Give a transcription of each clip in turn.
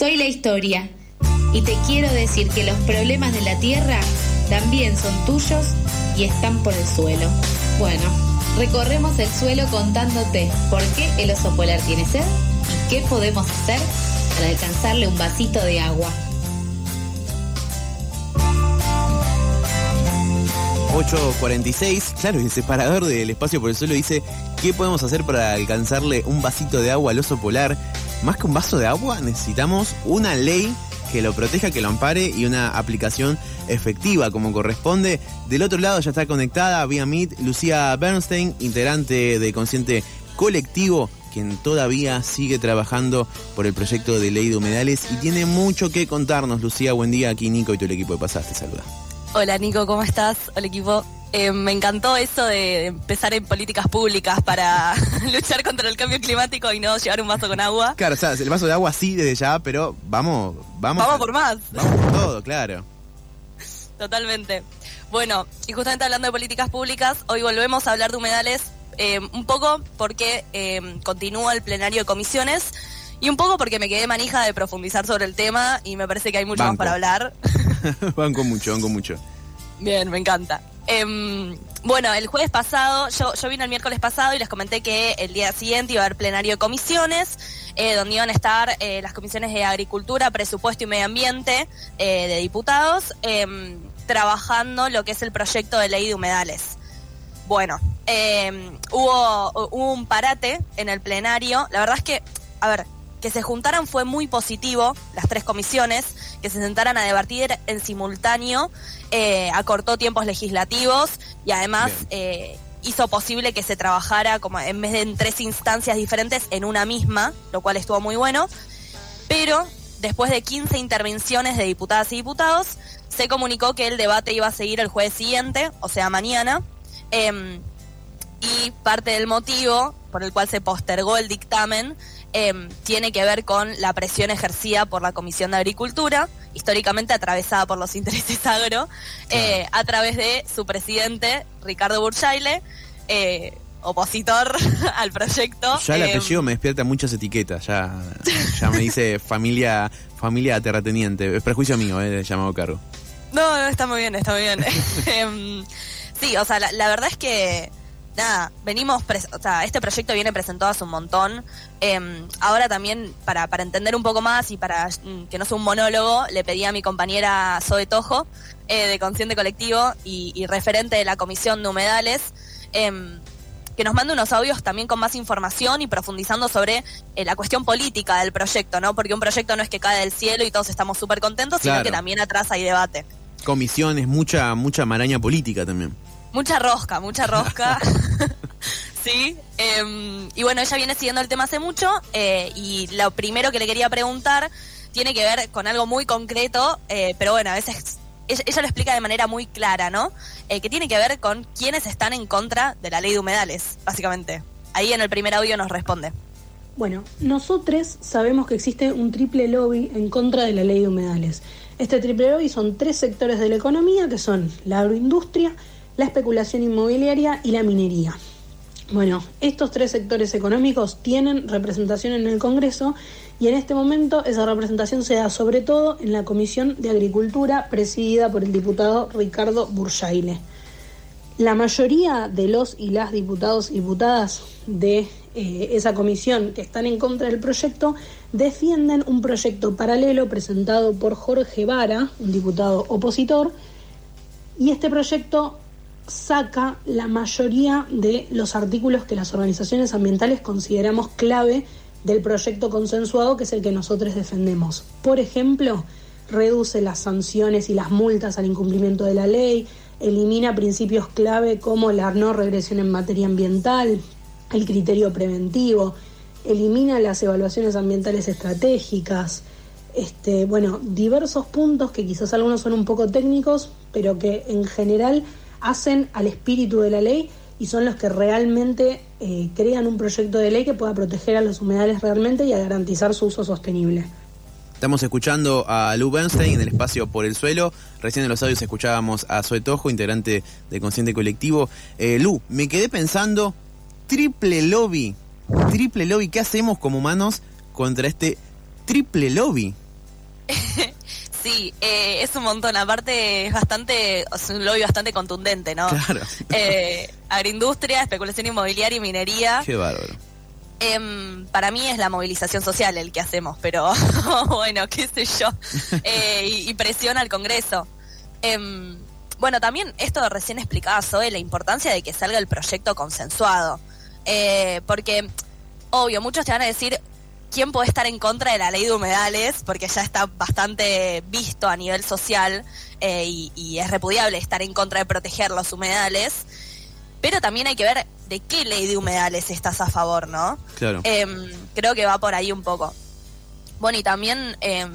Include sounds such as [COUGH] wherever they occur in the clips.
Soy la historia y te quiero decir que los problemas de la tierra también son tuyos y están por el suelo. Bueno, recorremos el suelo contándote por qué el oso polar tiene sed y qué podemos hacer para alcanzarle un vasito de agua. 8.46, claro, el separador del espacio por el suelo dice, ¿qué podemos hacer para alcanzarle un vasito de agua al oso polar? Más que un vaso de agua, necesitamos una ley que lo proteja, que lo ampare y una aplicación efectiva como corresponde. Del otro lado ya está conectada vía Meet Lucía Bernstein, integrante de Consciente Colectivo, quien todavía sigue trabajando por el proyecto de ley de humedales y tiene mucho que contarnos. Lucía, buen día. Aquí Nico y todo el equipo de Pasaste. Saluda. Hola Nico, ¿cómo estás? Hola equipo. Eh, me encantó eso de empezar en políticas públicas para [LAUGHS] luchar contra el cambio climático y no llevar un vaso con agua. Claro, o sea, el vaso de agua sí desde ya, pero vamos, vamos. Vamos por más. Vamos por todo, claro. Totalmente. Bueno, y justamente hablando de políticas públicas, hoy volvemos a hablar de humedales eh, un poco porque eh, continúa el plenario de comisiones y un poco porque me quedé manija de profundizar sobre el tema y me parece que hay mucho más para hablar. [LAUGHS] van con mucho, van con mucho. Bien, me encanta. Em, bueno, el jueves pasado, yo, vine el miércoles pasado y les comenté que el día siguiente iba a haber plenario de comisiones, eh, donde iban a estar eh, las comisiones de Agricultura, Presupuesto y Medio Ambiente eh, de diputados, em, trabajando lo que es el proyecto de ley de humedales. Bueno, em, hubo un parate en el plenario. La verdad es que, a ver, que se juntaran fue muy positivo, las tres comisiones, que se sentaran a debatir en simultáneo, eh, acortó tiempos legislativos y además eh, hizo posible que se trabajara como en vez de en tres instancias diferentes, en una misma, lo cual estuvo muy bueno. Pero después de 15 intervenciones de diputadas y diputados, se comunicó que el debate iba a seguir el jueves siguiente, o sea, mañana. Em, y parte del motivo por el cual se postergó el dictamen Em, tiene que ver con la presión ejercida por la Comisión de Agricultura, históricamente atravesada por los [LAUGHS] intereses agro, eh, a través de su presidente, Ricardo Burchaile, eh, opositor [LAUGHS] al proyecto. Ya el em, apellido me despierta muchas etiquetas, ya, ya me dice [LAUGHS] familia, familia terrateniente, es prejuicio mío, eh, llamado cargo. No, no, está muy bien, está muy bien. Em, sí, o sea, la verdad es que nada, venimos, o sea, este proyecto viene presentado hace un montón. Em, ahora también, para, para entender un poco más y para mm, que no sea un monólogo, le pedí a mi compañera Zoe Tojo, eh, de Consciente Colectivo y, referente de la Comisión de Humedales, em, que nos mande unos audios también con más información y profundizando sobre eh, la cuestión política del proyecto, ¿no? Porque un proyecto no es que cae del cielo y todos estamos súper contentos, sino que también atrás hay debate. Comisiones, mucha, mucha maraña política también. Mucha rosca, mucha rosca. [LAUGHS] sí. Em, y bueno, ella viene siguiendo el tema hace mucho eh, y lo primero que le quería preguntar tiene que ver con algo muy concreto, eh, pero bueno, a veces ella, lo explica de manera muy clara, ¿no? Eh, que tiene que ver con quiénes están en contra de la ley de humedales, básicamente. Ahí en el primer audio nos responde. Bueno, nosotros sabemos que existe un triple lobby en contra de la ley de humedales. Este triple lobby son tres sectores de la economía, que son la agroindustria, la especulación inmobiliaria y la minería. Bueno, estos tres sectores económicos tienen representación en el Congreso y en este momento esa representación se da sobre todo en la Comisión de Agricultura presidida por el diputado Ricardo Burjaile. La mayoría de los y las diputados y diputadas de eh, esa comisión que están en contra del proyecto defienden un proyecto paralelo presentado por Jorge Vara, un diputado opositor, y este proyecto saca la mayoría de los artículos que las organizaciones ambientales consideramos clave del proyecto consensuado, que es el que nosotros defendemos. Por ejemplo, reduce las sanciones y las multas al incumplimiento de la ley, elimina principios clave como la no regresión en materia ambiental, el criterio preventivo, elimina las evaluaciones ambientales estratégicas, este, bueno, diversos puntos que quizás algunos son un poco técnicos, pero que en general hacen al espíritu de la ley y son los que realmente eh, crean un proyecto de ley que pueda proteger a los humedales realmente y a garantizar su uso sostenible. Estamos escuchando a Lu Bernstein en el espacio Por el Suelo. Recién en los audios escuchábamos a Zoe Tojo, integrante de Consciente Colectivo. Eh, Lu, me quedé pensando, triple lobby, triple lobby, ¿qué hacemos como humanos contra este triple lobby? [LAUGHS] sí, eh, es un montón. Aparte, es bastante, es un lobby bastante contundente, ¿no? Claro. Eh, agroindustria, especulación inmobiliaria y minería. Qué bárbaro. Em, para mí es la movilización social el que hacemos, pero [LAUGHS] bueno, qué sé yo. Eh, y, y presión al Congreso. Em, bueno, también esto recién explicaba Zoe, la importancia de que salga el proyecto consensuado. Porque, obvio, muchos te van a decir, ¿quién puede estar en contra de la ley de humedales? Porque ya está bastante visto a nivel social eh, y, y es repudiable estar en contra de proteger los humedales. Pero también hay que ver de qué ley de humedales estás a favor, ¿no? Claro. Em, creo que va por ahí un poco. Bueno, y también, em,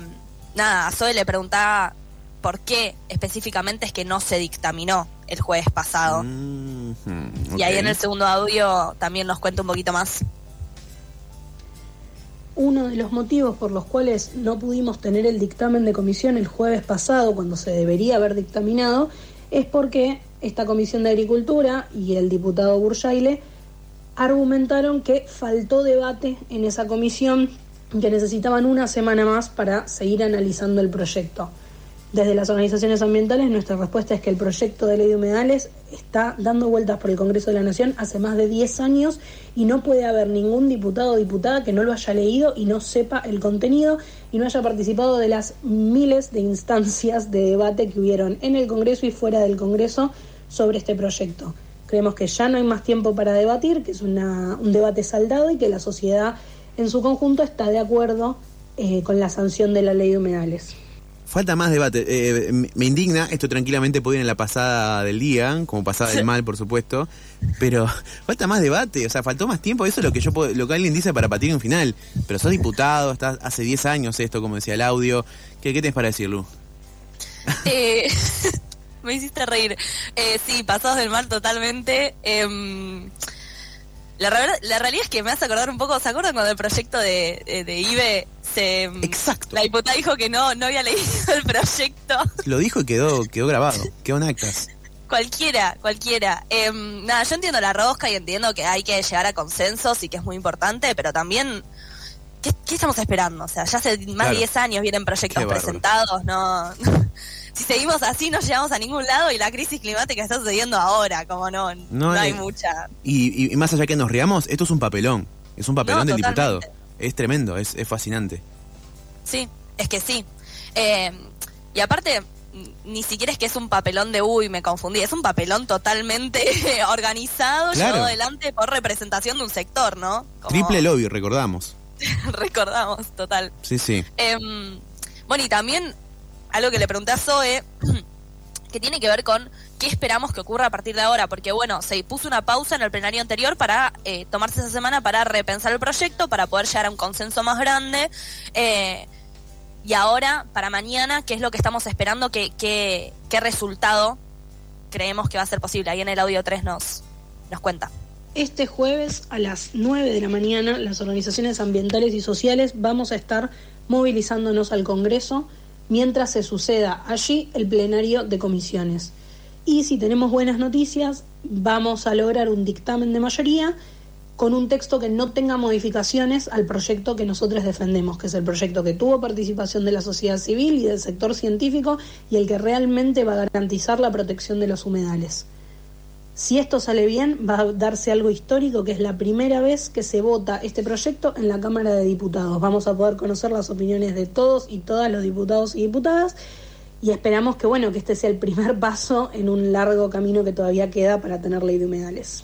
nada, a Zoe le preguntaba por qué específicamente es que no se dictaminó el jueves pasado. Mm, Y ahí en el segundo audio también nos cuenta un poquito más. Uno de los motivos por los cuales no pudimos tener el dictamen de comisión el jueves pasado, cuando se debería haber dictaminado, es porque esta Comisión de Agricultura y el diputado Burjaile argumentaron que faltó debate en esa comisión, que necesitaban una semana más para seguir analizando el proyecto. Desde las organizaciones ambientales nuestra respuesta es que el proyecto de ley de humedales está dando vueltas por el Congreso de la Nación hace más de 10 años y no puede haber ningún diputado o diputada que no lo haya leído y no sepa el contenido y no haya participado de las miles de instancias de debate que hubieron en el Congreso y fuera del Congreso sobre este proyecto. Creemos que ya no hay más tiempo para debatir, que es una- un debate saldado y que la sociedad en su conjunto está de acuerdo eh, con la sanción de la ley de humedales. Falta más debate. Eh, me indigna, esto tranquilamente puede ir en la pasada del día, como pasada del [LAUGHS] mal, por supuesto, pero [LAUGHS] falta más debate, o sea, faltó más tiempo, eso es lo que yo puedo- lo que alguien dice para patir un final. Pero sos diputado, estás hace 10 años esto, como decía el audio. ¿Qué, qué tenés para decir, Lu? [LAUGHS] Eh, me hiciste reír. Eh, sí, pasados del mal totalmente. Em, la realidad es que me hace acordar un poco, ¿se acuerdan cuando el proyecto de, de, de IBE se... em, Exacto. La diputada dijo que no, no había leído el proyecto. Lo dijo y quedó, quedó grabado, [LAUGHS] quedó en actas. Cualquiera, cualquiera. Em, nada, yo entiendo la rosca y entiendo que hay que llegar a consensos y que es muy importante, pero también, ¿qué, qué estamos esperando? O sea, ya hace más Claro. de 10 años vienen proyectos presentados, no... [LAUGHS] si seguimos así no llegamos a ningún lado y la crisis climática está sucediendo ahora, como no, no, No hay hay- mucha. Y, y- más allá que nos riamos, esto es un papelón. Es un papelón No, del diputado. Es tremendo, es, es fascinante. Sí, es que sí. Eh, y aparte, ni siquiera es que es un papelón de uy, me confundí, es un papelón totalmente [LAUGHS] organizado, Claro. llevado adelante por representación de un sector, ¿no? Como Triple lobby, recordamos. [LAUGHS] recordamos, total. Sí, sí. Em, bueno, y también algo que le pregunté a Zoe, [CLEARS THROAT] que tiene que ver con qué esperamos que ocurra a partir de ahora, porque bueno, se puso una pausa en el plenario anterior para eh, tomarse esa semana para repensar el proyecto, para poder llegar a un consenso más grande. eh, y ahora, para mañana, ¿qué es lo que estamos esperando? ¿Qué, qué, resultado creemos que va a ser posible? Ahí en el audio 3 nos, nos cuenta. Este jueves a las 9 de la mañana las organizaciones ambientales y sociales vamos a estar movilizándonos al Congreso mientras se suceda allí el plenario de comisiones. Y si tenemos buenas noticias, vamos a lograr un dictamen de mayoría con un texto que no tenga modificaciones al proyecto que nosotros defendemos, que es el proyecto que tuvo participación de la sociedad civil y del sector científico y el que realmente va a garantizar la protección de los humedales. Si esto sale bien, va a darse algo histórico, que es la primera vez que se vota este proyecto en la Cámara de Diputados. Vamos a poder conocer las opiniones de todos y todas los diputados y diputadas y esperamos que bueno, que este sea el primer [LAUGHS] paso en un largo camino que todavía queda para tener ley de humedales.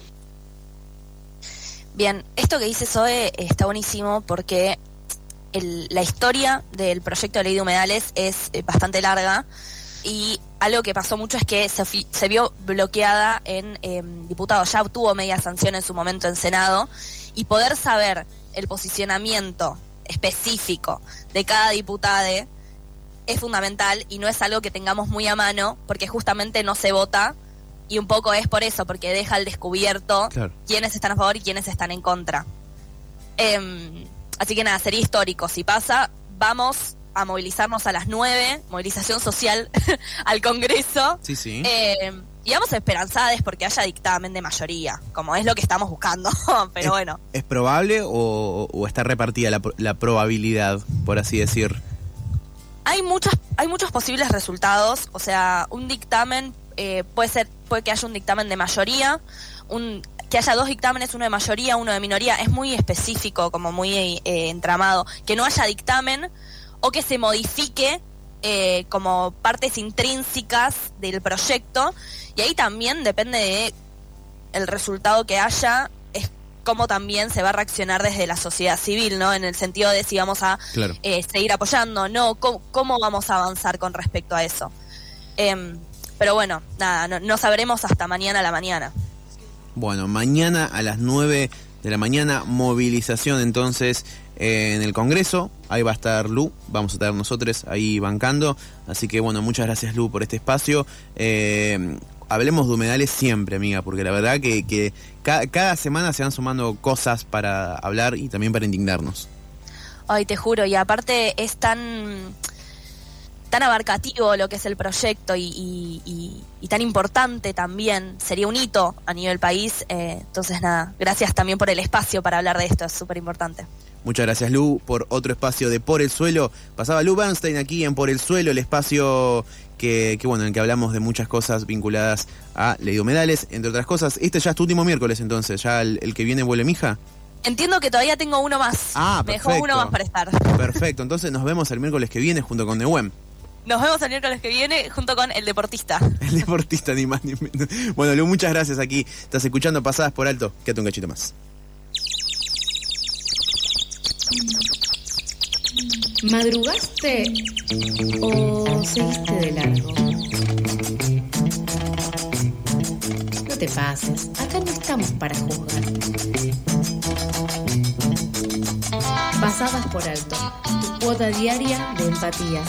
Bien, esto que dice Zoe está buenísimo porque el- la historia del proyecto de ley de humedales es eh, bastante larga y algo que pasó mucho es que se, se vio bloqueada en eh, diputados, ya obtuvo media sanción en su momento en Senado y poder saber el posicionamiento específico de cada diputade es fundamental y no es algo que tengamos muy a mano porque justamente no se vota y un poco es por eso, porque deja al descubierto Claro. quiénes están a favor y quiénes están en contra. Em, así que nada, sería histórico. Si pasa, vamos a movilizarnos a las 9, movilización social [LAUGHS] al Congreso. Sí, sí. Em, y vamos esperanzadas porque haya dictamen de mayoría, como es lo que estamos buscando. [LAUGHS] Pero Es- bueno, ¿Es probable o, o está repartida la, la probabilidad, por así decir? hay muchos, hay muchos posibles resultados. O sea, un dictamen eh, puede ser, puede que haya un dictamen de mayoría, un, que haya dos dictámenes, uno de mayoría, uno de minoría, es muy específico, como muy eh, entramado. Que no haya dictamen o que se modifique eh, como partes intrínsecas del proyecto y ahí también depende de el resultado que haya es cómo también se va a reaccionar desde la sociedad civil, ¿no? En el sentido de si vamos a eh, seguir apoyando, no, cómo, vamos a avanzar con respecto a eso. Em, pero bueno, nada, no, no sabremos hasta mañana a la mañana. Bueno, mañana a las 9 de la mañana, movilización entonces eh, en el Congreso. Ahí va a estar Lu, vamos a estar nosotros ahí bancando. Así que bueno, muchas gracias Lu por este espacio. Eh, hablemos de humedales siempre, amiga, porque la verdad que, cada semana se van sumando cosas para hablar y también para indignarnos. Ay, te juro, y aparte es tan tan abarcativo lo que es el proyecto y, tan importante también, sería un hito a nivel país. Eh, entonces, nada, gracias también por el espacio para hablar de esto, es súper importante. Muchas gracias Lu por otro espacio de Por el Suelo. Pasaba Lu Bernstein aquí en Por el Suelo, el espacio que, bueno, en el que hablamos de muchas cosas vinculadas a Humedales, entre otras cosas. Este ya es tu último miércoles entonces, ya el, que viene vuelve mija. Entiendo que todavía tengo uno más. Ah, perfecto. Me dejó uno más para estar. Perfecto, entonces nos vemos el miércoles que viene junto con Neuem. Nos vemos el miércoles que viene junto con el deportista. [LAUGHS] El deportista, ni más ni menos. Bueno, Lu, muchas gracias aquí. Estás escuchando Pasadas por Alto. Quédate un cachito más. ¿Madrugaste o seguiste de largo? No te pases, acá no estamos para juzgar. Pasadas por alto, tu cuota diaria de empatía